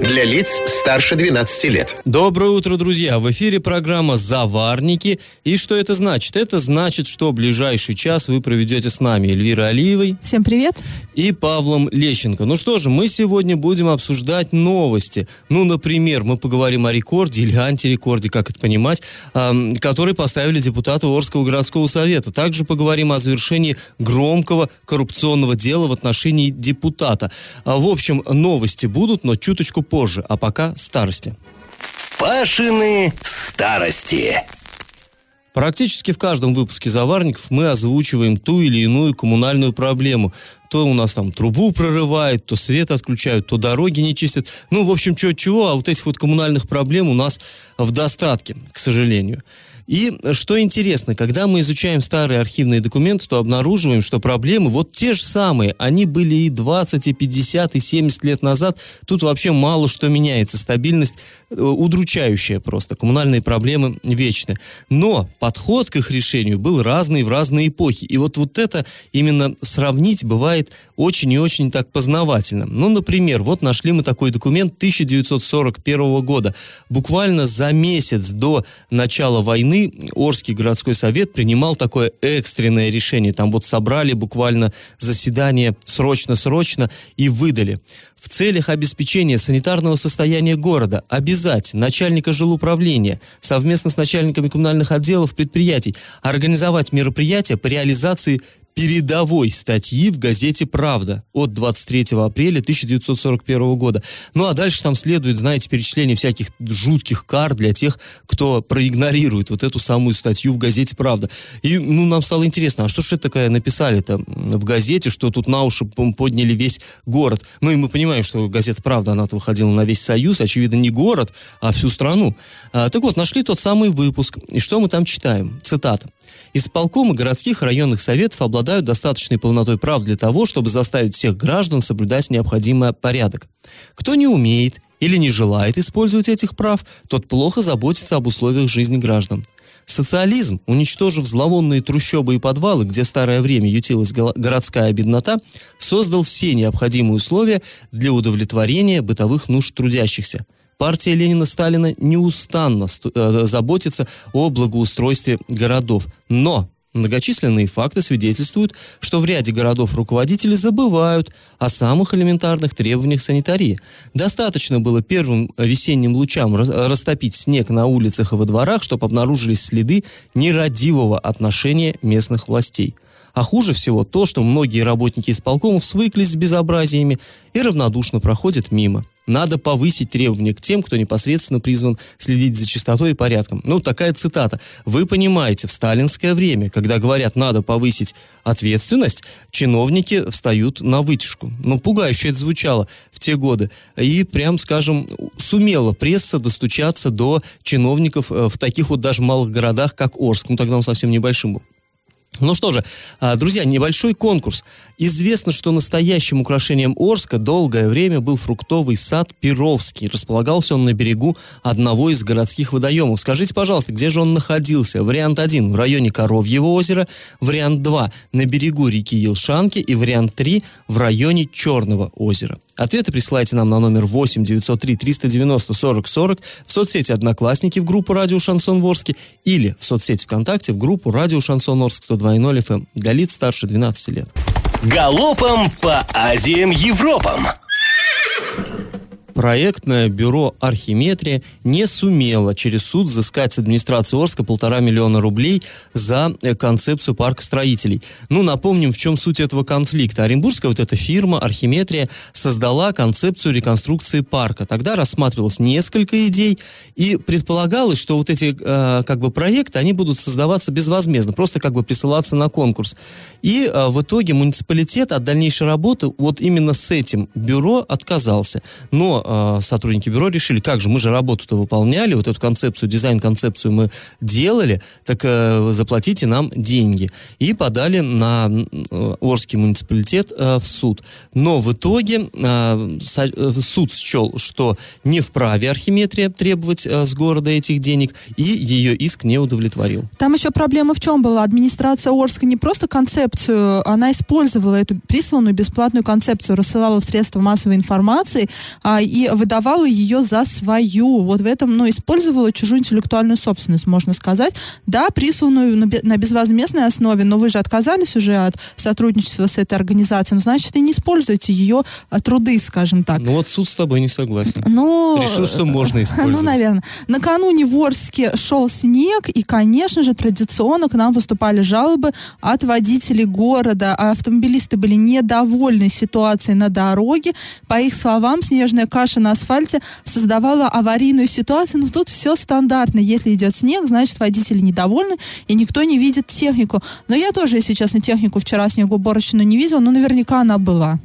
Для лиц старше 12 лет. Доброе утро, друзья! В эфире программа «Заварники». И что это значит? Это значит, что ближайший час вы проведете с нами Эльвирой Алиевой. Всем привет! И Павлом Лещенко. Ну что же, мы сегодня будем обсуждать новости. Ну, например, мы поговорим о рекорде или антирекорде, как это понимать, э, который поставили депутаты Орского городского совета. Также поговорим о завершении громкого коррупционного дела в отношении депутата. А, в общем, новости будут, но чуточку позже, а пока старости. Пашины старости. Практически в каждом выпуске «Заварников» мы озвучиваем ту или иную коммунальную проблему. То у нас там трубу прорывает, то свет отключают, то дороги не чистят. Ну, в общем, чего-чего, а вот этих вот коммунальных проблем у нас в достатке, к сожалению. И что интересно, когда мы изучаем старые архивные документы, то обнаруживаем, что проблемы вот те же самые. Они были и 20, и 50, и 70 лет назад. Тут вообще мало что меняется. Стабильность э, удручающая просто. Коммунальные проблемы вечны. Но подход к их решению был разный в разные эпохи. И вот, вот это именно сравнить бывает очень и очень так познавательно. Ну, например, вот нашли мы такой документ 1941 года. Буквально за месяц до начала войны Орский городской совет принимал такое экстренное решение. Там вот собрали буквально заседание срочно-срочно и выдали. В целях обеспечения санитарного состояния города обязать начальника жилуправления совместно с начальниками коммунальных отделов предприятий организовать мероприятия по реализации передовой статьи в газете «Правда» от 23 апреля 1941 года. Ну а дальше там следует, знаете, перечисление всяких жутких кар для тех, кто проигнорирует вот эту самую статью в газете «Правда». И, ну, нам стало интересно, а что же это такое написали-то в газете, что тут на уши подняли весь город? Ну и мы понимаем, что газета «Правда», она выходила на весь Союз, очевидно, не город, а всю страну. А, так вот, нашли тот самый выпуск. И что мы там читаем? Цитата. Исполкомы городских районных советов обладают достаточной полнотой прав для того, чтобы заставить всех граждан соблюдать необходимый порядок. Кто не умеет или не желает использовать этих прав, тот плохо заботится об условиях жизни граждан. Социализм, уничтожив зловонные трущобы и подвалы, где старое время ютилась городская беднота, создал все необходимые условия для удовлетворения бытовых нужд трудящихся – партия Ленина Сталина неустанно э, заботится о благоустройстве городов. Но Многочисленные факты свидетельствуют, что в ряде городов руководители забывают о самых элементарных требованиях санитарии. Достаточно было первым весенним лучам растопить снег на улицах и во дворах, чтобы обнаружились следы нерадивого отношения местных властей. А хуже всего то, что многие работники исполкомов свыклись с безобразиями и равнодушно проходят мимо. Надо повысить требования к тем, кто непосредственно призван следить за чистотой и порядком. Ну, такая цитата. Вы понимаете, в сталинское время, когда говорят, надо повысить ответственность, чиновники встают на вытяжку. Ну, пугающе это звучало в те годы. И, прям скажем, сумела пресса достучаться до чиновников э, в таких вот даже малых городах, как Орск. Ну, тогда он совсем небольшим был. Ну что же, а, друзья, небольшой конкурс. Известно, что настоящим украшением Орска долгое время был фруктовый сад Перовский. Располагался он на берегу одного из городских водоемов. Скажите, пожалуйста, где же он находился? Вариант 1 в районе Коровьего озера, вариант 2 на берегу реки Елшанки и вариант 3 в районе Черного озера. Ответы присылайте нам на номер 8 903 390 40 40 в соцсети «Одноклассники» в группу «Радио Шансон Ворске» или в соцсети ВКонтакте в группу «Радио Шансон Орск» 102.0 FM для лиц старше 12 лет. Галопом по Азиям Европам! Проектное бюро «Архиметрия» не сумело через суд взыскать с администрации Орска полтора миллиона рублей за э, концепцию парка строителей. Ну, напомним, в чем суть этого конфликта. Оренбургская вот эта фирма «Архиметрия» создала концепцию реконструкции парка. Тогда рассматривалось несколько идей, и предполагалось, что вот эти э, как бы проекты, они будут создаваться безвозмездно, просто как бы присылаться на конкурс. И э, в итоге муниципалитет от дальнейшей работы вот именно с этим бюро отказался. Но э, сотрудники бюро решили, как же, мы же работу-то выполняли, вот эту концепцию, дизайн-концепцию мы делали, так э, заплатите нам деньги. И подали на э, Орский муниципалитет э, в суд. Но в итоге э, со, э, суд счел, что не вправе Архиметрия требовать э, с города этих денег, и ее иск не удовлетворил. Там еще проблема в чем была? Администрация Орска не просто концепцию, она использовала эту присланную бесплатную концепцию, рассылала в средства массовой информации а, выдавала ее за свою. Вот в этом, ну, использовала чужую интеллектуальную собственность, можно сказать. Да, присланную на, безвозмездной основе, но вы же отказались уже от сотрудничества с этой организацией, ну, значит, и не используете ее а, труды, скажем так. Ну вот суд с тобой не согласен. Ну, Решил, что можно использовать. Ну, наверное. Накануне в Орске шел снег, и, конечно же, традиционно к нам выступали жалобы от водителей города. Автомобилисты были недовольны ситуацией на дороге. По их словам, снежная каша на асфальте создавала аварийную ситуацию. Но тут все стандартно. Если идет снег, значит, водители недовольны, и никто не видит технику. Но я тоже, если честно, технику вчера снегоуборочную не видела, но наверняка она была.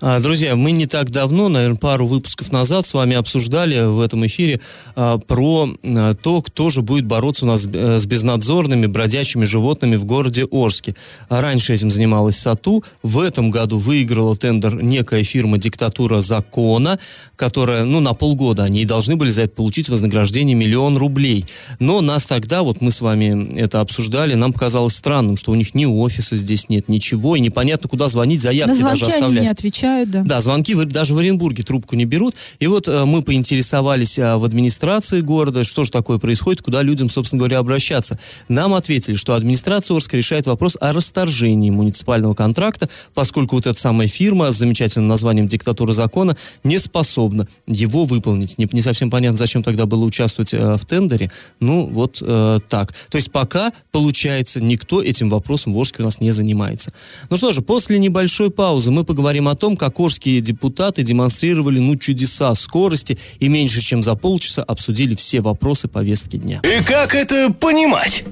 А, друзья, мы не так давно, наверное, пару выпусков назад с вами обсуждали в этом эфире а, про а, то, кто же будет бороться у нас с безнадзорными бродячими животными в городе Орске. Раньше этим занималась САТУ. В этом году выиграла тендер некая фирма «Диктатура закона», которая, ну, на полгода они должны были за это получить вознаграждение миллион рублей. Но нас тогда, вот мы с вами это обсуждали, нам показалось странным, что у них ни офиса здесь нет, ничего, и непонятно, куда звонить, заявки даже оставлять. не отвечают, да. Да, звонки даже в Оренбурге трубку не берут. И вот э, мы поинтересовались э, в администрации города, что же такое происходит, куда людям, собственно говоря, обращаться. Нам ответили, что администрация Орска решает вопрос о расторжении муниципального контракта, поскольку вот эта самая фирма с замечательным названием «Диктатура закона» не способна его выполнить. Не, не совсем понятно, зачем тогда было участвовать э, в тендере. Ну, вот э, так. То есть пока, получается, никто этим вопросом в Орске у нас не занимается. Ну что же, после небольшой паузы мы поговорим о том, как орские депутаты демонстрировали, ну, чудеса скорости и меньше чем за полчаса обсудили все вопросы повестки дня. И как это понимать?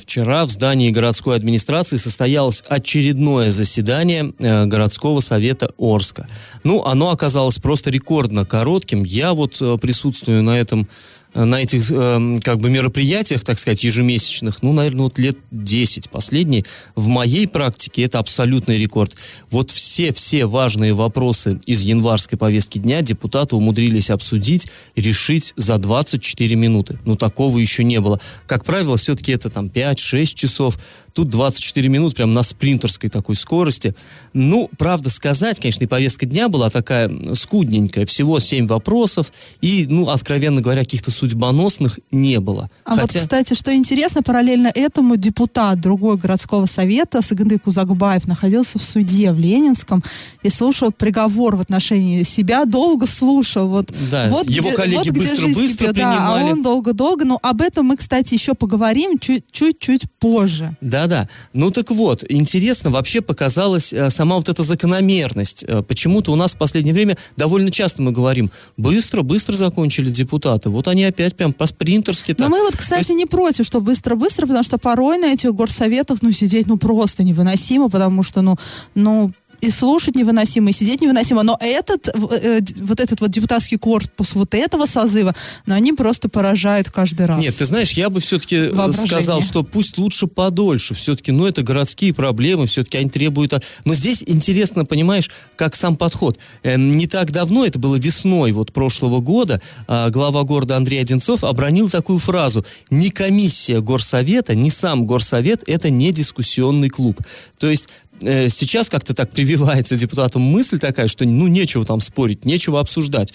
Вчера в здании городской администрации состоялось очередное заседание э, городского совета Орска. Ну, оно оказалось просто рекордно коротким. Я вот э, присутствую на этом на этих э, как бы мероприятиях, так сказать, ежемесячных, ну, наверное, вот лет 10 последние. В моей практике это абсолютный рекорд. Вот все-все важные вопросы из январской повестки дня депутаты умудрились обсудить, решить за 24 минуты. Ну, такого еще не было. Как правило, все-таки это там 5-6 часов. Тут 24 минут прям на спринтерской такой скорости. Ну, правда сказать, конечно, и повестка дня была такая скудненькая. Всего 7 вопросов. И, ну, откровенно говоря, каких-то судьбоносных не было. А вот, кстати, что интересно, параллельно этому депутат другой городского совета Сагынды Кузакбаев находился в суде в Ленинском и слушал приговор в отношении себя, долго слушал. Вот, Да, вот его где- коллеги вот где быстро- быстро кипит, да, а принимали. он долго-долго. Но об этом мы, кстати, еще поговорим чуть- чуть-чуть позже. Да-да. Ну так вот, интересно вообще показалась э, сама вот эта закономерность. Э, почему-то у нас в последнее время довольно часто мы говорим, быстро-быстро закончили депутаты. Вот они опять прям по-спринтерски Но мы вот, кстати, не против, что быстро-быстро, потому что порой на этих горсоветах, ну, сидеть, ну, просто невыносимо, потому что, ну, ну, и слушать невыносимо, и сидеть невыносимо. Но этот, э, д- вот этот вот депутатский корпус вот этого созыва, ну, они просто поражают каждый раз. Нет, ты знаешь, я бы все-таки Воображение. сказал, что пусть лучше подольше. Все-таки, ну, это городские проблемы, все-таки они требуют... Но здесь интересно, понимаешь, как сам подход. Эм, не так давно, это было весной вот прошлого года, а, глава города Андрей Одинцов обронил такую фразу. Не комиссия горсовета, не сам горсовет, это не дискуссионный клуб. То есть э, сейчас как-то так прививается депутатам мысль такая, что ну нечего там спорить, нечего обсуждать.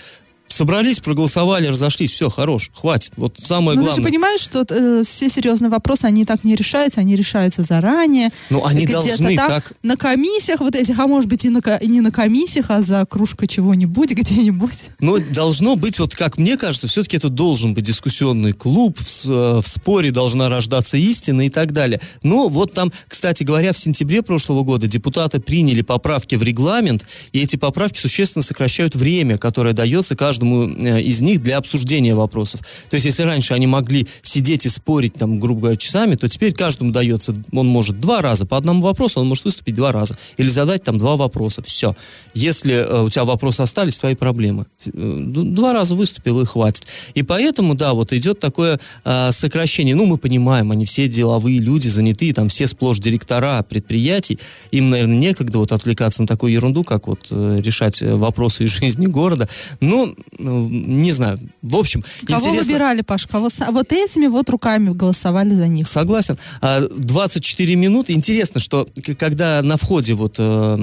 Собрались, проголосовали, разошлись, все, хорош, хватит. Вот самое Ну, ты же главное. понимаешь, что э, все серьезные вопросы, они так не решаются, они решаются заранее. Ну, они должны там так. На комиссиях вот этих, а может быть и, на, и не на комиссиях, а за кружкой чего-нибудь где-нибудь. Но должно быть, вот как мне кажется, все-таки это должен быть дискуссионный клуб, в, э, в споре должна рождаться истина и так далее. Но вот там, кстати говоря, в сентябре прошлого года депутаты приняли поправки в регламент, и эти поправки существенно сокращают время, которое дается каждому каждому э, из них для обсуждения вопросов. То есть, если раньше они могли сидеть и спорить, там, грубо говоря, часами, то теперь каждому дается, он может два раза по одному вопросу, он может выступить два раза. Или задать там два вопроса. Все. Если э, у тебя вопросы остались, твои проблемы. Э, два раза выступил и хватит. И поэтому, да, вот идет такое сокращение. Ну, мы понимаем, они все деловые люди, занятые, там все сплошь директора предприятий. Им, наверное, некогда вот отвлекаться на такую ерунду, как вот решать вопросы из жизни города. Ну, не знаю. В общем, Кого интересно... выбирали, Паш? Кого... Вот этими вот руками голосовали за них. Согласен. 24 а, минуты. Интересно, что когда на входе вот э,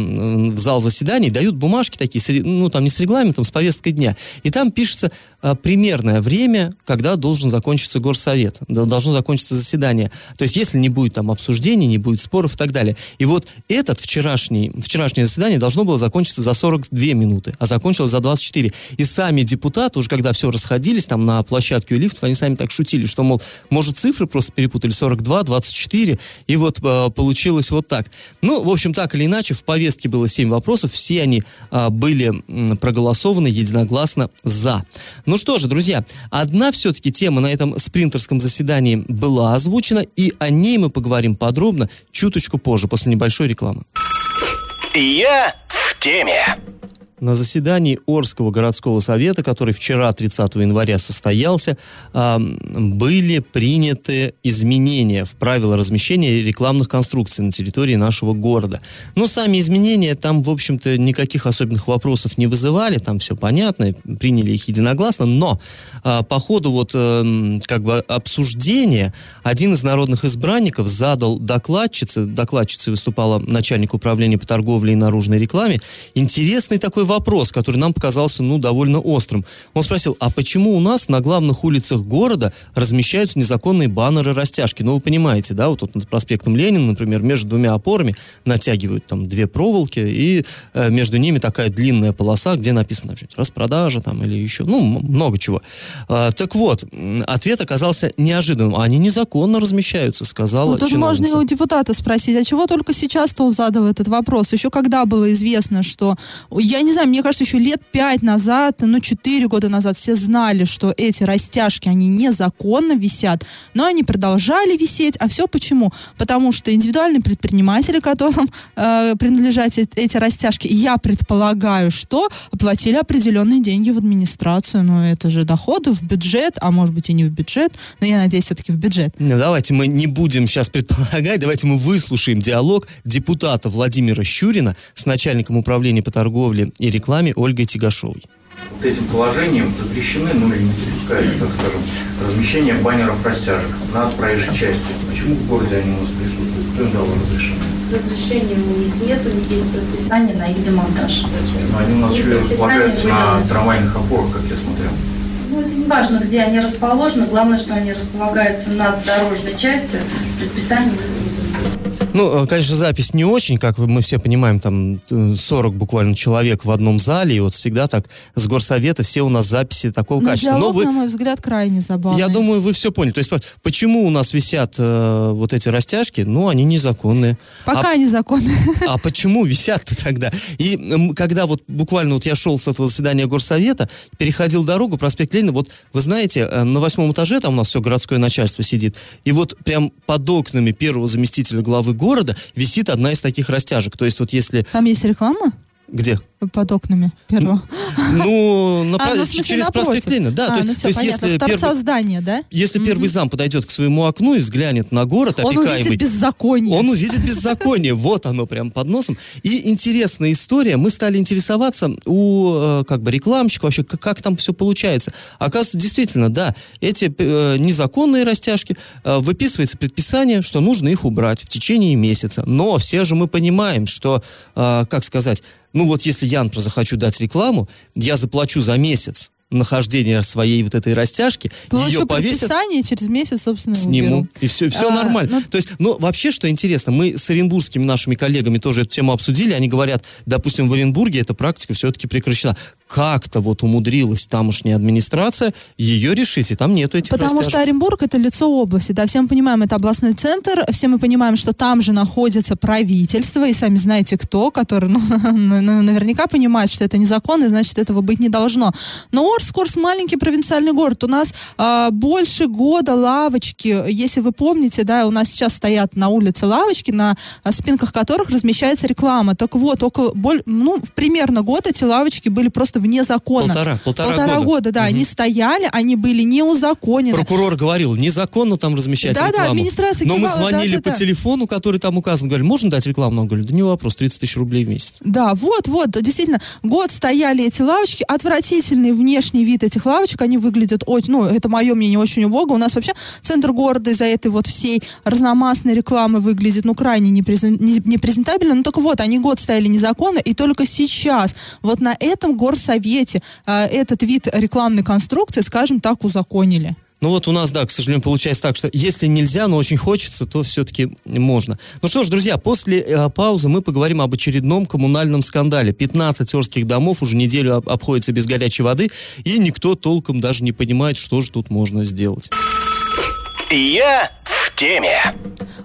в зал заседаний дают бумажки такие, ну, там не с регламентом, с повесткой дня, и там пишется э, примерное время, когда должен закончиться горсовет, должно закончиться заседание. То есть, если не будет там обсуждений, не будет споров и так далее. И вот этот вчерашний, вчерашнее заседание должно было закончиться за 42 минуты, а закончилось за 24. И сами депутаты, уже когда все расходились там на площадке у лифтов, они сами так шутили, что, мол, может, цифры просто перепутали, 42, 24, и вот э, получилось вот так. Ну, в общем, так или иначе, в повестке было 7 вопросов, все они э, были проголосованы единогласно за. Ну что же, друзья, одна все-таки тема на этом спринтерском заседании была озвучена, и о ней мы поговорим подробно чуточку позже, после небольшой рекламы. Я в теме. На заседании Орского городского совета, который вчера, 30 января, состоялся, были приняты изменения в правила размещения рекламных конструкций на территории нашего города. Но сами изменения там, в общем-то, никаких особенных вопросов не вызывали, там все понятно, приняли их единогласно, но а, по ходу вот эм, как бы обсуждения один из народных избранников задал докладчице, докладчицей выступала начальник управления по торговле и наружной рекламе, интересный такой вопрос, который нам показался, ну, довольно острым. Он спросил, а почему у нас на главных улицах города размещаются незаконные баннеры-растяжки? Ну, вы понимаете, да, вот тут над проспектом Ленина, например, между двумя опорами натягивают там две проволоки, и э, между ними такая длинная полоса, где написано распродажа там или еще, ну, много чего. Э, так вот, ответ оказался неожиданным. Они незаконно размещаются, сказала ну, тут чиновница. можно и у депутата спросить, а чего только сейчас-то он задал этот вопрос? Еще когда было известно, что, я не знаю, знаю, мне кажется, еще лет пять назад, ну, четыре года назад все знали, что эти растяжки, они незаконно висят, но они продолжали висеть. А все почему? Потому что индивидуальные предприниматели, которым э, принадлежат эти растяжки, я предполагаю, что оплатили определенные деньги в администрацию. Но это же доходы в бюджет, а может быть и не в бюджет, но я надеюсь, все-таки в бюджет. Ну, давайте мы не будем сейчас предполагать, давайте мы выслушаем диалог депутата Владимира Щурина с начальником управления по торговле и рекламе Ольгой Тигашовой. Вот этим положением запрещены, ну или не допускается, так скажем, размещение баннеров растяжек над проезжей частью. Почему в городе они у нас присутствуют? Кто им дал разрешение? Разрешения у них нет, у них есть предписание на их демонтаж. Но они у нас еще и располагаются на трамвайных опорах, как я смотрел. Ну, это не важно, где они расположены, главное, что они располагаются над дорожной частью, предписание ну, э, конечно, запись не очень, как мы все понимаем, там 40 буквально человек в одном зале, и вот всегда так с горсовета все у нас записи такого Но качества. Диалог, Но вы, на мой взгляд, крайне забавный. Я думаю, вы все поняли. То есть, почему у нас висят э, вот эти растяжки? Ну, они незаконные. Пока а, незаконные. А почему висят-то тогда? И когда вот буквально вот я шел с этого заседания горсовета, переходил дорогу, проспект Ленина, вот вы знаете, э, на восьмом этаже там у нас все городское начальство сидит, и вот прям под окнами первого заместителя главы города висит одна из таких растяжек. То есть вот если... Там есть реклама? Где? Под окнами первого. Ну, на, а, ну через напротив. проспект Ленина, да. А, то есть, ну все, то есть, понятно, если с торца первый, здания, да? Если mm-hmm. первый зам подойдет к своему окну и взглянет на город он опекаемый... Он увидит беззаконие. Он увидит беззаконие, вот оно прям под носом. И интересная история, мы стали интересоваться у э, как бы рекламщиков вообще, как, как там все получается. Оказывается, действительно, да, эти э, незаконные растяжки, э, выписывается предписание, что нужно их убрать в течение месяца. Но все же мы понимаем, что, э, как сказать, ну вот если я, например, захочу дать рекламу, я заплачу за месяц нахождения своей вот этой растяжки, Получу ее повесят... предписание, через месяц, собственно, Сниму. уберу. И все, все а, нормально. Ну... То есть, ну, вообще, что интересно, мы с оренбургскими нашими коллегами тоже эту тему обсудили, они говорят, допустим, в Оренбурге эта практика все-таки прекращена. Как-то вот умудрилась тамошняя администрация ее решить, и там нету этих Потому растяжек. что Оренбург это лицо области, да, все мы понимаем, это областной центр, все мы понимаем, что там же находится правительство, и сами знаете кто, который, ну, ну, наверняка понимает, что это незаконно, и значит, этого быть не должно. Но Орск, Орск маленький провинциальный город, у нас а, больше года лавочки, если вы помните, да, у нас сейчас стоят на улице лавочки, на а, спинках которых размещается реклама. Так вот, около, боль, ну, примерно год эти лавочки были просто вне закона. Полтора, полтора года. года, да, Мгм. они стояли, они были неузаконены. Прокурор говорил, незаконно там размещать Да-да, рекламу. администрация Но мы кивала, звонили да-да-да. по телефону, который там указан, говорили, можно дать рекламу? Он говорит, да не вопрос, 30 тысяч рублей в месяц. Да, вот, вот, действительно, год стояли эти лавочки, отвратительный внешний вид этих лавочек, они выглядят очень, ну, это мое мнение, очень убого. У нас вообще центр города из-за этой вот всей разномастной рекламы выглядит, ну, крайне непрезен- не- непрезентабельно. Ну, так вот, они год стояли незаконно, и только сейчас, вот на этом горсовете, а, этот вид рекламной конструкции, скажем так, узаконили. Ну вот у нас, да, к сожалению, получается так, что если нельзя, но очень хочется, то все-таки можно. Ну что ж, друзья, после э, паузы мы поговорим об очередном коммунальном скандале. 15 орских домов уже неделю об- обходятся без горячей воды, и никто толком даже не понимает, что же тут можно сделать. Я в теме.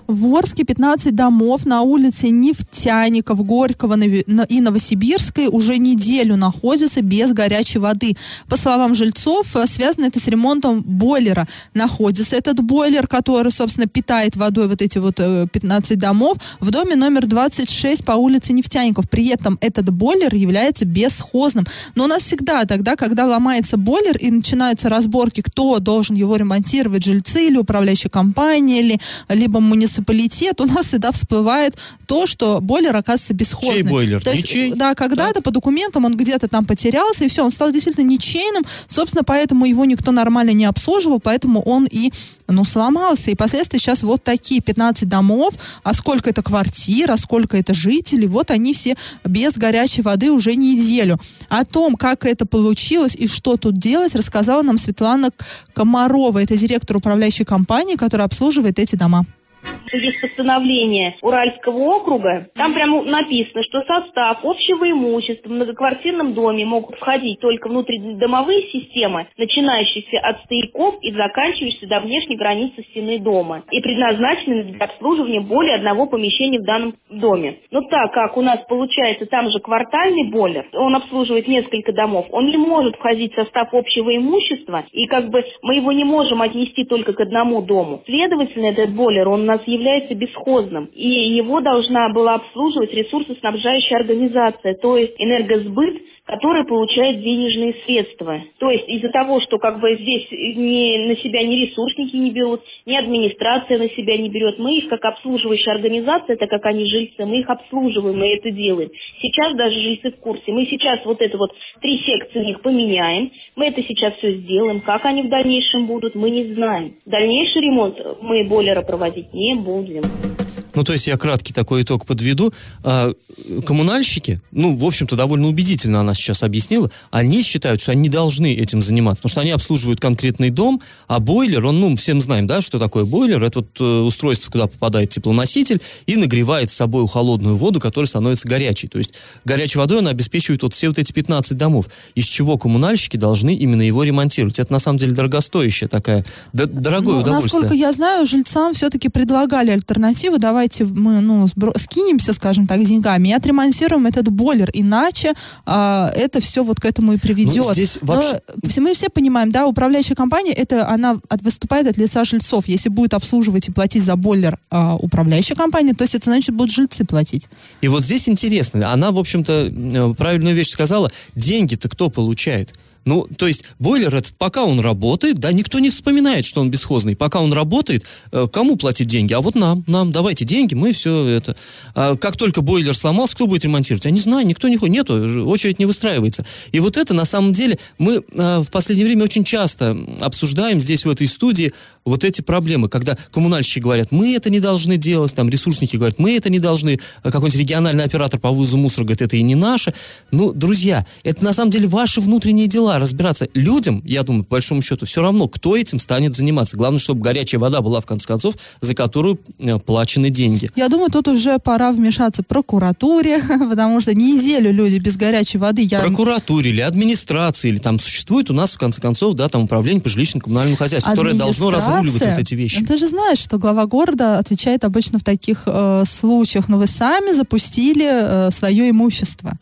В Орске 15 домов на улице Нефтяников, Горького и Новосибирской уже неделю находятся без горячей воды. По словам жильцов, э, связано это с ремонтом бойлера. Находится этот бойлер, который, собственно, питает водой вот эти вот э, 15 домов, в доме номер 26 по улице Нефтяников. При этом этот бойлер является бесхозным. Но у нас всегда тогда, когда ломается бойлер и начинаются разборки, кто должен его ремонтировать, жильцы или управляющая компания, или либо муниципалитет, у нас всегда всплывает то, что бойлер оказывается бесхозным. Чей бойлер? То есть, Ничей? Да, когда-то по документам он где-то там потерялся, и все, он стал действительно ничейным, собственно, поэтому его никто нормально не обслуживал, поэтому он и, ну, сломался. И последствия сейчас вот такие, 15 домов, а сколько это квартир, а сколько это жителей, вот они все без горячей воды уже неделю. О том, как это получилось и что тут делать, рассказала нам Светлана Комарова, это директор управляющей компании, которая обслуживает эти дома. Есть постановление Уральского округа. Там прямо написано, что состав общего имущества в многоквартирном доме могут входить только внутридомовые системы, начинающиеся от стояков и заканчивающиеся до внешней границы стены дома, и предназначены для обслуживания более одного помещения в данном доме. Но так как у нас получается там же квартальный бойлер, он обслуживает несколько домов, он не может входить в состав общего имущества, и как бы мы его не можем отнести только к одному дому. Следовательно, этот бойлер, он нас является бесхозным, и его должна была обслуживать ресурсоснабжающая организация, то есть энергосбыт, который получает денежные средства. То есть из-за того, что как бы здесь ни, на себя ни ресурсники не берут, ни администрация на себя не берет, мы их как обслуживающая организация, так как они жильцы, мы их обслуживаем, мы это делаем. Сейчас даже жильцы в курсе. Мы сейчас вот это вот три секции у них поменяем, мы это сейчас все сделаем. Как они в дальнейшем будут, мы не знаем. Дальнейший ремонт мы бойлера проводить не будем. Ну, то есть я краткий такой итог подведу. А, коммунальщики, ну, в общем-то, довольно убедительно она сейчас объяснила, они считают, что они должны этим заниматься, потому что они обслуживают конкретный дом, а бойлер, он, ну, всем знаем, да, что такое бойлер, это вот э, устройство, куда попадает теплоноситель и нагревает с собой холодную воду, которая становится горячей. То есть горячей водой она обеспечивает вот все вот эти 15 домов, из чего коммунальщики должны именно его ремонтировать. Это, на самом деле, дорогостоящая такая, дорогое Ну, удовольствие. насколько я знаю, жильцам все-таки предлагали альтернативу. Давайте мы ну, сбро- скинемся, скажем так, деньгами и отремонтируем этот бойлер. Иначе а, это все вот к этому и приведет. Ну, здесь Но вообще- все- мы все понимаем, да, управляющая компания, это она от- выступает от лица жильцов. Если будет обслуживать и платить за бойлер а, управляющая компания, то есть это значит будут жильцы платить. И вот здесь интересно, она, в общем-то, э, правильную вещь сказала, деньги-то кто получает? Ну, то есть бойлер этот, пока он работает, да, никто не вспоминает, что он бесхозный. Пока он работает, э, кому платить деньги? А вот нам, нам, давайте деньги, мы все это. А как только бойлер сломался, кто будет ремонтировать? Я не знаю, никто не ходит, нету, очередь не выстраивается. И вот это, на самом деле, мы э, в последнее время очень часто обсуждаем здесь, в этой студии, вот эти проблемы, когда коммунальщики говорят, мы это не должны делать, там, ресурсники говорят, мы это не должны, а какой-нибудь региональный оператор по вывозу мусора говорит, это и не наше. Ну, друзья, это на самом деле ваши внутренние дела. Разбираться людям, я думаю, по большому счету, все равно, кто этим станет заниматься. Главное, чтобы горячая вода была, в конце концов, за которую э, плачены деньги. Я думаю, тут уже пора вмешаться прокуратуре, потому что неделю люди без горячей воды. Я... Прокуратуре или администрации, или там существует у нас, в конце концов, да, там управление по жилищно-коммунальному хозяйству, которое должно разруливать вот эти вещи. Ты же знаешь, что глава города отвечает обычно в таких э, случаях, но вы сами запустили э, свое имущество.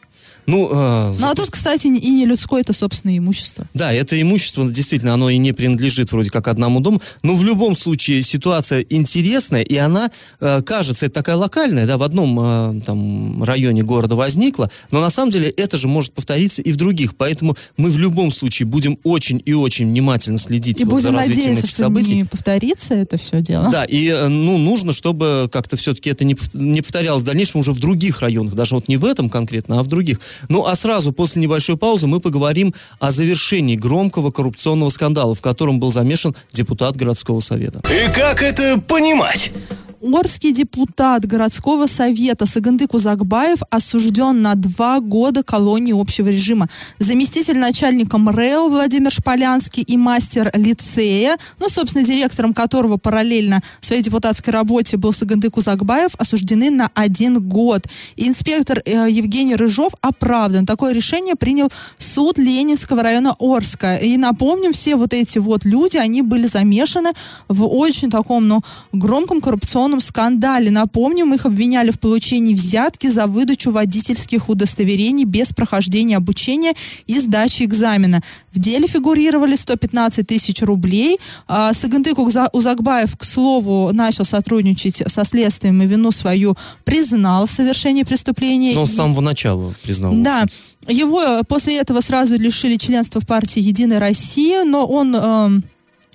Ну, э, ну а тут, кстати, и не людское, это собственное имущество. Да, это имущество, действительно, оно и не принадлежит вроде как одному дому, но в любом случае ситуация интересная, и она, э, кажется, это такая локальная, да, в одном э, там районе города возникла, но на самом деле это же может повториться и в других, поэтому мы в любом случае будем очень и очень внимательно следить и вот будем за развитием надеяться, этих событий. что не повторится это все дело. Да, и э, ну, нужно, чтобы как-то все-таки это не, не повторялось в дальнейшем уже в других районах, даже вот не в этом конкретно, а в других. Ну, а сразу после небольшой паузы мы поговорим о завершении громкого коррупционного скандала, в котором был замешан депутат городского совета. И как это понимать? Орский депутат городского совета Сагандык Узакбаев осужден на два года колонии общего режима. Заместитель начальника МРЭО Владимир Шполянский и мастер лицея, ну, собственно, директором которого параллельно своей депутатской работе был Сагандык Узакбаев, осуждены на один год. Инспектор э, Евгений Рыжов оправдан. Такое решение принял суд Ленинского района Орска. И напомним, все вот эти вот люди, они были замешаны в очень таком, ну, громком коррупционном скандале. Напомним, их обвиняли в получении взятки за выдачу водительских удостоверений без прохождения обучения и сдачи экзамена. В деле фигурировали 115 тысяч рублей. А, Сагантык Узакбаев, к слову, начал сотрудничать со следствием и вину свою признал в совершении преступления. Но с самого начала признал. Да. Его после этого сразу лишили членства в партии «Единая Россия», но он... Э,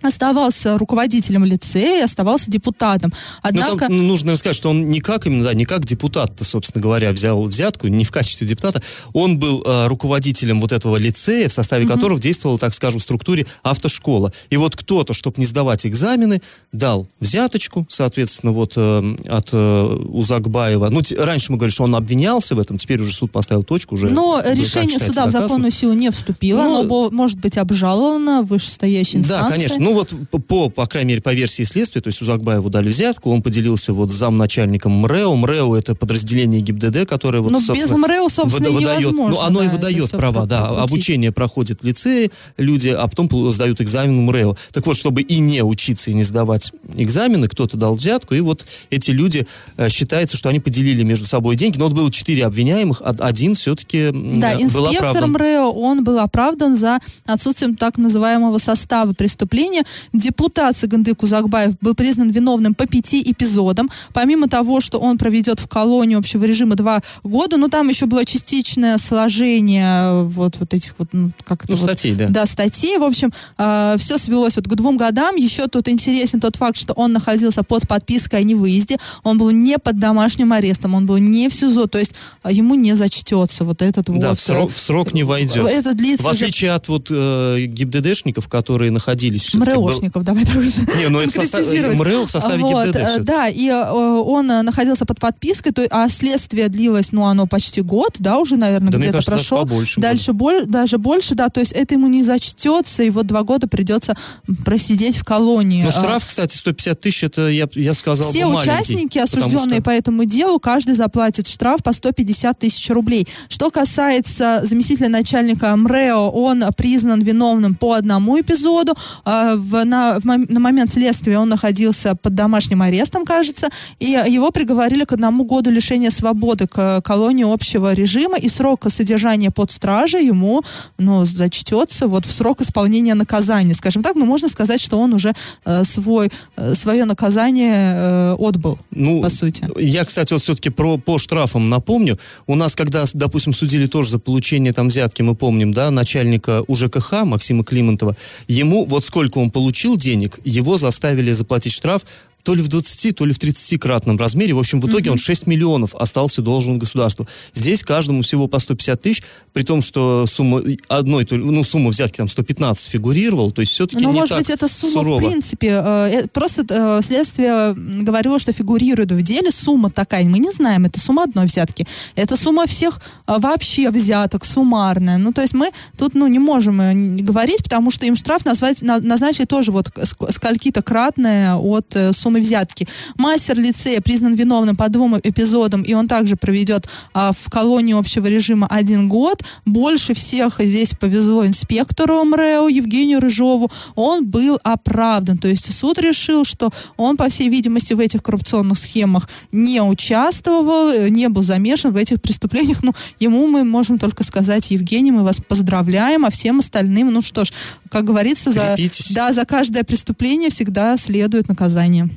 оставался руководителем лицея, оставался депутатом. Однако... Ну, там нужно сказать, что он не как именно, да, не как депутат, собственно говоря, взял взятку, не в качестве депутата. Он был э, руководителем вот этого лицея, в составе угу. которого действовала, так скажем, в структуре автошкола. И вот кто-то, чтобы не сдавать экзамены, дал взяточку, соответственно, вот э, от э, Узакбаева. Ну, раньше мы говорили, что он обвинялся в этом, теперь уже суд поставил точку. Уже, Но решение суда в законную силу не вступило, ну, оно может быть обжаловано в вышестоящей инстанции. Да, конечно. Ну вот по, по крайней мере, по версии следствия, то есть у Узакбаеву дали взятку, он поделился вот замначальником МРЭО. МРЭО это подразделение ГИБДД, которое вот, Но ну, без МРЭО, собственно, выдает, невозможно. Ну, оно да, и выдает права, да. Обучение проходит в лицее люди, а потом сдают экзамен МРЭО. Так вот, чтобы и не учиться, и не сдавать экзамены, кто-то дал взятку, и вот эти люди, э, считается, что они поделили между собой деньги. Но вот было четыре обвиняемых, один все-таки да, был инспектор МРЭО, он был оправдан за отсутствием так называемого состава преступления, Казани депутат Сагандык Кузакбаев был признан виновным по пяти эпизодам. Помимо того, что он проведет в колонии общего режима два года, но там еще было частичное сложение вот, вот этих вот, ну, как ну, вот, статей, да. Да, статей. В общем, э, все свелось вот к двум годам. Еще тут интересен тот факт, что он находился под подпиской о невыезде. Он был не под домашним арестом, он был не в СИЗО, то есть э, ему не зачтется вот этот да, вот... в срок, в срок не войдет. Это длится в отличие уже... от вот э, ГИБДДшников, которые находились МРЭОшников, давай так уже Не, ну это состав, МРЭО в составе вот, ГИБДД э, Да, и э, он находился под подпиской, то, а следствие длилось, ну, оно почти год, да, уже, наверное, да, где-то кажется, прошел. Даже побольше Дальше боль, даже больше, да, то есть это ему не зачтется, и вот два года придется просидеть в колонии. Но штраф, кстати, 150 тысяч, это, я, я сказал Все участники, осужденные что... по этому делу, каждый заплатит штраф по 150 тысяч рублей. Что касается заместителя начальника МРЭО, он признан виновным по одному эпизоду, э, в, на, в, на момент следствия он находился под домашним арестом, кажется, и его приговорили к одному году лишения свободы к колонии общего режима, и срок содержания под стражей ему, ну, зачтется вот в срок исполнения наказания. Скажем так, мы можно сказать, что он уже э, свой, э, свое наказание э, отбыл, ну, по сути. Я, кстати, вот все-таки про, по штрафам напомню. У нас, когда, допустим, судили тоже за получение там взятки, мы помним, да, начальника УЖКХ Максима Климонтова, ему вот сколько он получил денег, его заставили заплатить штраф то ли в 20, то ли в 30-кратном размере. В общем, в итоге он 6 миллионов остался должен государству. Здесь каждому всего по 150 тысяч, при том, что сумма одной, ну, сумма взятки там 115 фигурировала, то есть все-таки Ну, не может так быть, эта сумма, сурово. в принципе, э, э, просто э, следствие говорило, что фигурирует в деле сумма такая. Мы не знаем, это сумма одной взятки. Это сумма всех э, вообще взяток, суммарная. Ну, то есть мы тут, ну, не можем э, говорить, потому что им штраф назвать, на- назначили тоже вот скольки-то кратное от э, суммы взятки. Мастер лицея признан виновным по двум эпизодам, и он также проведет а, в колонии общего режима один год. Больше всех здесь повезло инспектору МРЭО Евгению Рыжову. Он был оправдан. То есть суд решил, что он, по всей видимости, в этих коррупционных схемах не участвовал, э, не был замешан в этих преступлениях. Ну, ему мы можем только сказать, Евгений, мы вас поздравляем, а всем остальным, ну что ж, как говорится, за, да, за каждое преступление всегда следует наказание.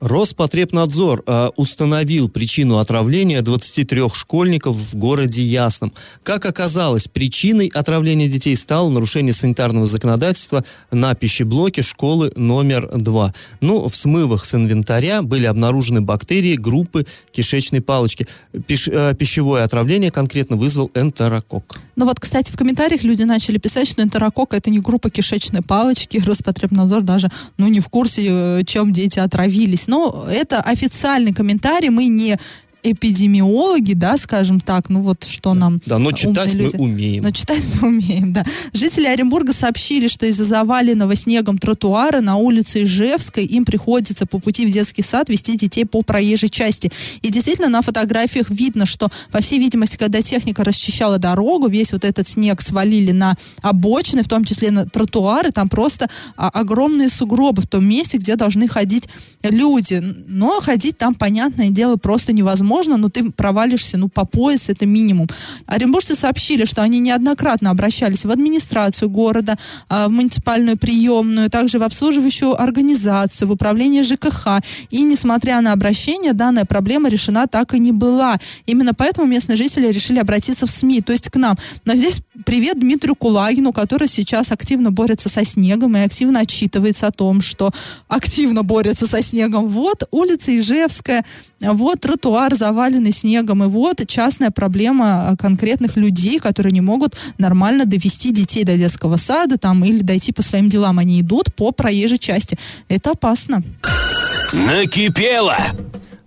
Роспотребнадзор э, установил причину отравления 23 школьников в городе Ясном. Как оказалось, причиной отравления детей стало нарушение санитарного законодательства на пищеблоке школы номер 2. Ну, в смывах с инвентаря были обнаружены бактерии группы кишечной палочки. Пиш- э, пищевое отравление конкретно вызвал энтерокок. Ну вот, кстати, в комментариях люди начали писать, что энтерокок это не группа кишечной палочки, Роспотребнадзор даже, ну, не в курсе, э, чем дети отравились. Но это официальный комментарий, мы не эпидемиологи, да, скажем так, ну вот что нам Да, но читать мы люди. умеем. Но читать мы умеем, да. Жители Оренбурга сообщили, что из-за заваленного снегом тротуара на улице Ижевской им приходится по пути в детский сад вести детей по проезжей части. И действительно на фотографиях видно, что, по всей видимости, когда техника расчищала дорогу, весь вот этот снег свалили на обочины, в том числе на тротуары, там просто а, огромные сугробы в том месте, где должны ходить люди. Но ходить там, понятное дело, просто невозможно, но ты провалишься, ну, по пояс, это минимум. Оренбуржцы сообщили, что они неоднократно обращались в администрацию города, а, в муниципальную приемную, также в обслуживающую организацию, в управление ЖКХ. И, несмотря на обращение, данная проблема решена так и не была. Именно поэтому местные жители решили обратиться в СМИ, то есть к нам. Но здесь привет Дмитрию Кулагину, который сейчас активно борется со снегом и активно отчитывается о том, что активно борется со снегом. Вот улица Ижевская, вот тротуар заваленный снегом, и вот частная проблема а, конкретных людей, которые не могут нормально довести детей до детского сада там или дойти по своим делам. Они идут по проезжей части. Это опасно. Накипело.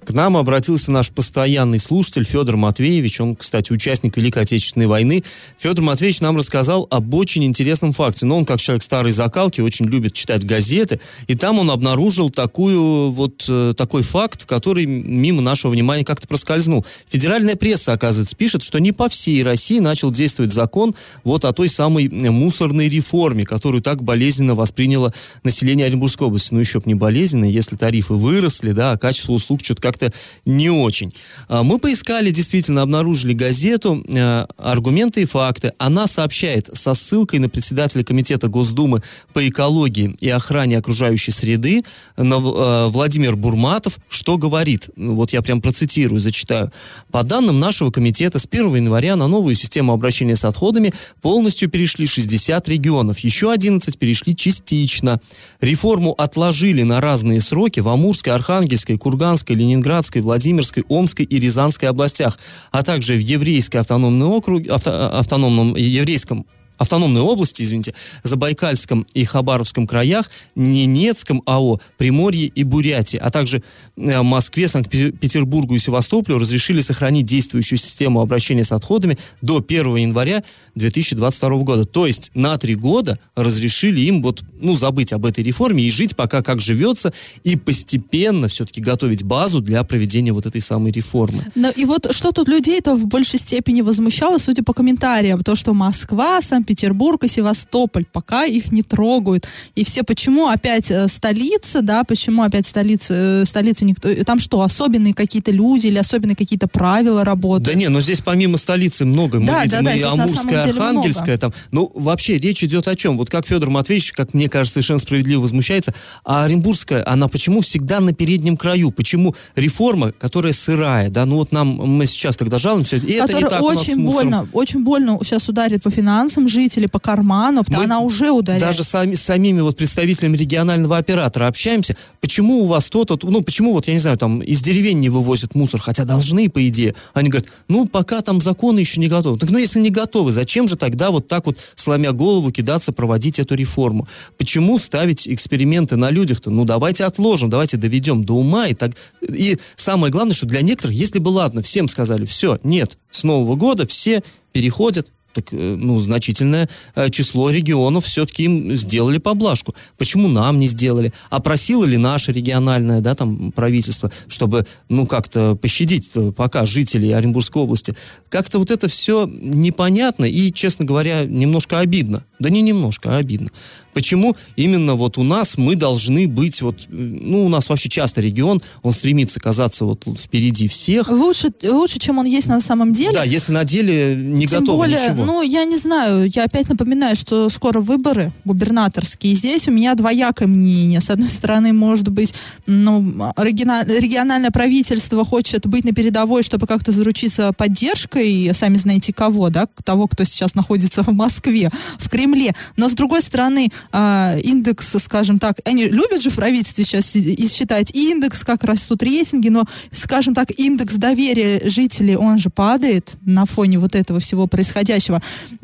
К нам обратился наш постоянный слушатель Федор Матвеевич. Он, кстати, участник Великой Отечественной войны. Федор Матвеевич нам рассказал об очень интересном факте. Но он, как человек старой закалки, очень любит читать газеты. И там он обнаружил такую, вот, э, такой факт, который мимо нашего внимания как-то проскользнул. Федеральная пресса, оказывается, пишет, что не по всей России начал действовать закон вот о той самой э, мусорной реформе, которую так болезненно восприняло население Оренбургской области. Ну, еще бы не болезненно, если тарифы выросли, да, а качество услуг что-то как-то не очень. А, Мы поискали, действительно, обнаружили газету э, «Аргументы и факты». Она сообщает со ссылкой на председателя Комитета Госдумы по экологии и охране окружающей среды э, Владимир Бурматов, что говорит. Вот я прям процитирую, зачитаю. По данным нашего комитета, с 1 января на новую систему обращения с отходами полностью перешли 60 регионов. Еще 11 перешли частично. Реформу отложили на разные сроки в Амурской, Архангельской, Курганской, Ленинградской, Владимирской, Омской и Рязанской областях, а также в Еврейской автономной округе, авто- автономном еврейском автономной области, извините, Забайкальском и Хабаровском краях, Ненецком АО, Приморье и Бурятии, а также э, Москве, Санкт-Петербургу и Севастополю разрешили сохранить действующую систему обращения с отходами до 1 января 2022 года. То есть на три года разрешили им вот, ну, забыть об этой реформе и жить пока как живется, и постепенно все-таки готовить базу для проведения вот этой самой реформы. Но и вот что тут людей-то в большей степени возмущало, судя по комментариям, то, что Москва, Санкт-Петербург и Севастополь пока их не трогают. И все, почему опять э, столица, да, почему опять столица, э, столица никто, э, там что, особенные какие-то люди или особенные какие-то правила работы? Да не, но здесь помимо столицы много. Мы Да, видим да, да, и Амурская, Архангельская. Там. Ну, вообще, речь идет о чем? Вот как Федор Матвеевич, как мне кажется, совершенно справедливо возмущается, а Оренбургская, она почему всегда на переднем краю? Почему реформа, которая сырая, да, ну вот нам, мы сейчас, когда жалуемся, и это не так очень больно, очень больно сейчас ударит по финансам жителей по карману, потому Мы она уже ударяет. Даже сами, с самими вот представителями регионального оператора общаемся. Почему у вас то-то, ну почему вот, я не знаю, там из деревень не вывозят мусор, хотя должны, по идее. Они говорят, ну пока там законы еще не готовы. Так ну если не готовы, зачем же тогда вот так вот, сломя голову, кидаться проводить эту реформу? Почему ставить эксперименты на людях-то? Ну давайте отложим, давайте доведем до ума. И, так... и самое главное, что для некоторых, если бы ладно, всем сказали, все, нет, с Нового года все переходят так, э, ну, значительное э, число регионов все-таки им сделали поблажку. Почему нам не сделали? А просило ли наше региональное, да, там, правительство, чтобы, ну, как-то пощадить э, пока жителей Оренбургской области? Как-то вот это все непонятно и, честно говоря, немножко обидно. Да не немножко, а обидно. Почему именно вот у нас мы должны быть вот, ну, у нас вообще часто регион, он стремится казаться вот впереди всех. Лучше, лучше, чем он есть на самом деле. Да, если на деле не Тем готово более, ничего. ну, я не знаю, я опять напоминаю, что скоро выборы губернаторские. Здесь у меня двоякое мнение. С одной стороны, может быть, ну, региона- региональное правительство хочет быть на передовой, чтобы как-то заручиться поддержкой, сами знаете кого, да, того, кто сейчас находится в Москве, в Кремле. Но с другой стороны, а, индекс, скажем так, они любят же в правительстве сейчас и- и считать индекс, как растут рейтинги, но, скажем так, индекс доверия жителей, он же падает на фоне вот этого всего происходящего.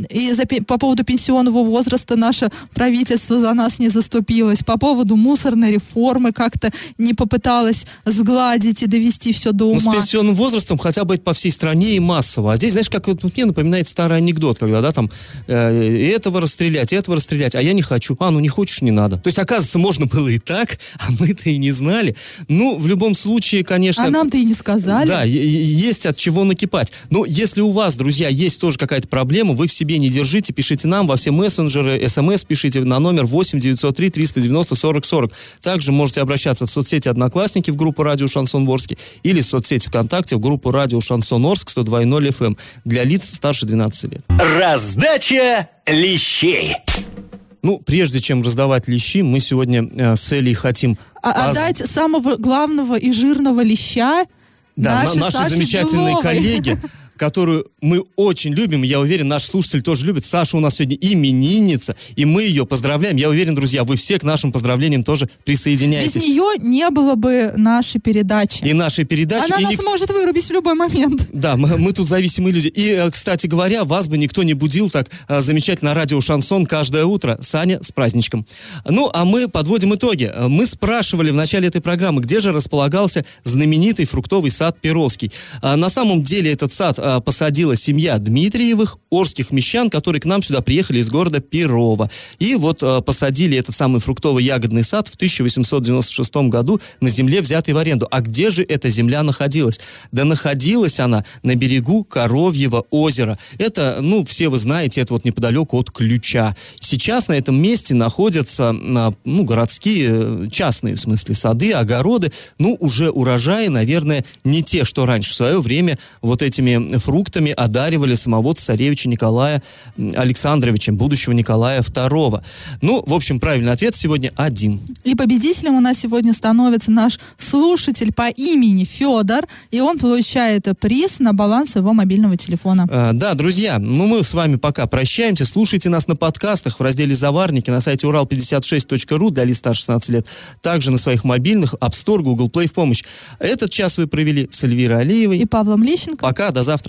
И за по поводу пенсионного возраста наше правительство за нас не заступилось. По поводу мусорной реформы как-то не попыталось сгладить и довести все до Ну, с ума. пенсионным возрастом хотя бы по всей стране и массово. А здесь, знаешь, как вот мне напоминает старый анекдот, когда, да, там, э, и этого расстрелять, и этого расстрелять, а я не хочу. А, ну не хочешь, не надо. То есть, оказывается, можно было и так, а мы-то и не знали. Ну, в любом случае, конечно... А нам-то и не сказали. Да, есть от чего накипать. Но если у вас, друзья, есть тоже какая-то проблема, вы в себе не держите, пишите нам во все мессенджеры, смс пишите на номер 8 903 390 40 40. Также можете обращаться в соцсети Одноклассники в группу Радио Шансон Орске или в соцсети ВКонтакте в группу Радио Шансон Орск 102.0 FM для лиц старше 12 лет. Раздача лещей. Ну, прежде чем раздавать лещи, мы сегодня э, с Элей хотим... А- оз- отдать самого главного и жирного леща Да, на- наши Саше замечательные Беловой. коллеги, которую мы очень любим, я уверен, наши слушатели тоже любят. Саша у нас сегодня именинница, и мы ее поздравляем. Я уверен, друзья, вы все к нашим поздравлениям тоже Без присоединяетесь. нее не было бы нашей передачи. И нашей передачи. Она и нас ник- может вырубить в любой момент. Да, мы, мы тут зависимые люди. И, э, кстати говоря, вас бы никто не будил так э, замечательно радио Шансон каждое утро. Саня, с праздничком. Ну, а мы подводим итоги. Э, Мы спрашивали в начале этой программы, где же располагался знаменитый фруктовый сад Перовский. На самом деле этот сад э, посадила семья Дмитриевых, орских мещан, которые к нам сюда приехали из города Перова. И вот э, посадили этот самый фруктово-ягодный сад в 1896 году на земле, взятой в аренду. А где же эта земля находилась? Да находилась она на берегу Коровьего озера. Это, ну, все вы знаете, это вот неподалеку от Ключа. Сейчас на этом месте находятся, а, ну, городские, э, частные, в смысле, сады, огороды. Ну, уже урожаи, наверное, не те, что раньше. В свое время вот этими фруктами одаривали самого царевича Николая Александровича, будущего Николая II. Ну, в общем, правильный ответ сегодня один. И победителем у нас сегодня становится наш слушатель по имени Федор, и он получает приз на баланс своего мобильного телефона. Э, Да, друзья, ну мы с вами пока прощаемся. Слушайте нас на подкастах в разделе «Заварники» на сайте урал56.ру для лиц старше 16 лет. Также на своих мобильных App Store, Google Play в помощь. Этот час вы провели с Эльвирой Алиевой. И Павлом Лещенко. Пока, до завтра.